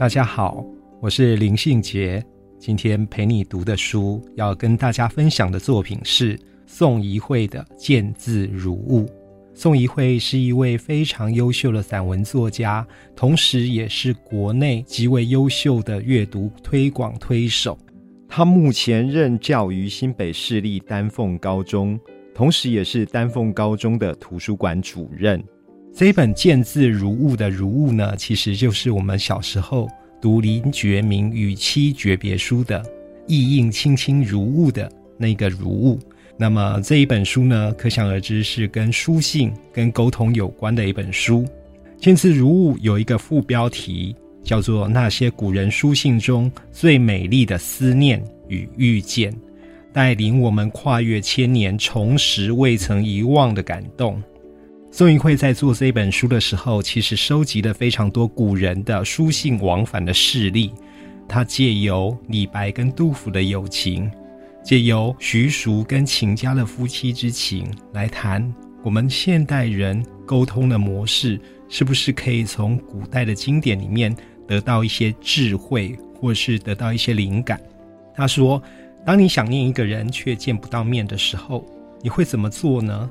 大家好，我是林信杰。今天陪你读的书，要跟大家分享的作品是宋怡慧的《见字如晤》。宋怡慧是一位非常优秀的散文作家，同时也是国内极为优秀的阅读推广推手。他目前任教于新北市立丹凤高中，同时也是丹凤高中的图书馆主任。这一本见字如晤的如晤呢，其实就是我们小时候读林觉民与妻诀别书的意映卿卿如晤的那个如晤。那么这一本书呢，可想而知是跟书信、跟沟通有关的一本书。见字如晤有一个副标题，叫做《那些古人书信中最美丽的思念与遇见》，带领我们跨越千年，重拾未曾遗忘的感动。宋怡慧在做这本书的时候，其实收集了非常多古人的书信往返的事例。他借由李白跟杜甫的友情，借由徐淑跟秦家的夫妻之情，来谈我们现代人沟通的模式，是不是可以从古代的经典里面得到一些智慧，或是得到一些灵感？他说：“当你想念一个人却见不到面的时候，你会怎么做呢？”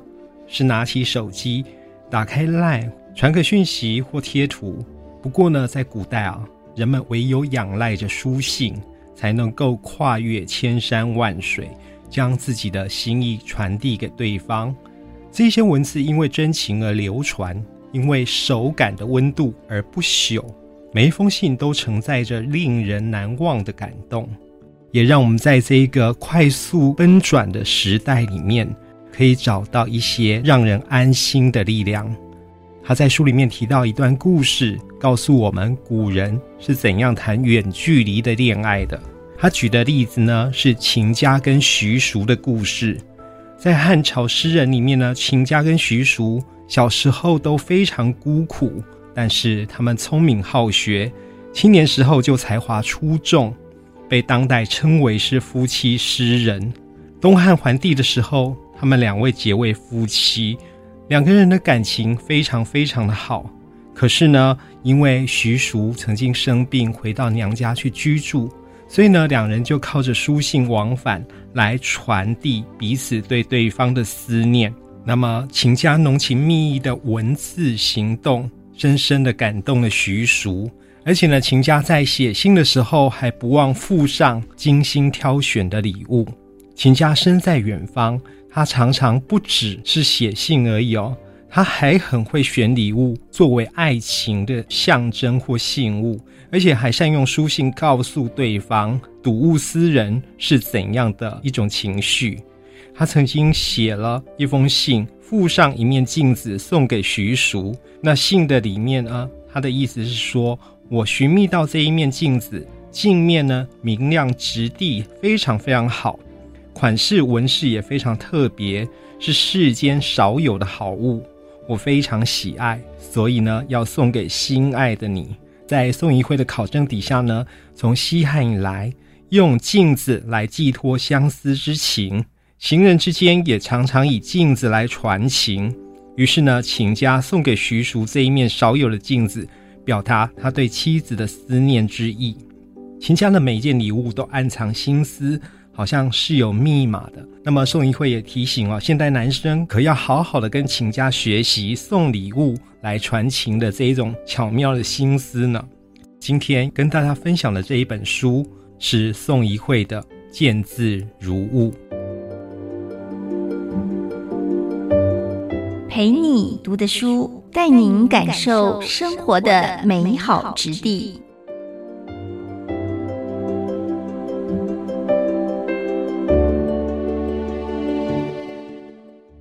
是拿起手机，打开 LINE 传个讯息或贴图。不过呢，在古代啊，人们唯有仰赖着书信，才能够跨越千山万水，将自己的心意传递给对方。这些文字因为真情而流传，因为手感的温度而不朽。每一封信都承载着令人难忘的感动，也让我们在这一个快速奔转的时代里面。可以找到一些让人安心的力量。他在书里面提到一段故事，告诉我们古人是怎样谈远距离的恋爱的。他举的例子呢，是秦家跟徐淑的故事。在汉朝诗人里面呢，秦家跟徐淑小时候都非常孤苦，但是他们聪明好学，青年时候就才华出众，被当代称为是夫妻诗人。东汉桓帝的时候。他们两位结为夫妻，两个人的感情非常非常的好。可是呢，因为徐淑曾经生病回到娘家去居住，所以呢，两人就靠着书信往返来传递彼此对对方的思念。那么，秦家浓情蜜意的文字行动，深深的感动了徐淑。而且呢，秦家在写信的时候还不忘附上精心挑选的礼物。秦家身在远方。他常常不只是写信而已哦，他还很会选礼物作为爱情的象征或信物，而且还善用书信告诉对方睹物思人是怎样的一种情绪。他曾经写了一封信，附上一面镜子送给徐淑。那信的里面呢，他的意思是说，我寻觅到这一面镜子，镜面呢明亮质地非常非常好。款式纹饰也非常特别，是世间少有的好物，我非常喜爱，所以呢要送给心爱的你。在宋怡慧的考证底下呢，从西汉以来，用镜子来寄托相思之情，情人之间也常常以镜子来传情。于是呢，秦家送给徐淑这一面少有的镜子，表达他对妻子的思念之意。秦家的每一件礼物都暗藏心思。好像是有密码的。那么宋怡慧也提醒哦，现代男生可要好好的跟秦家学习送礼物来传情的这一种巧妙的心思呢。今天跟大家分享的这一本书是宋怡慧的《见字如晤》，陪你读的书，带您感受生活的美好之地。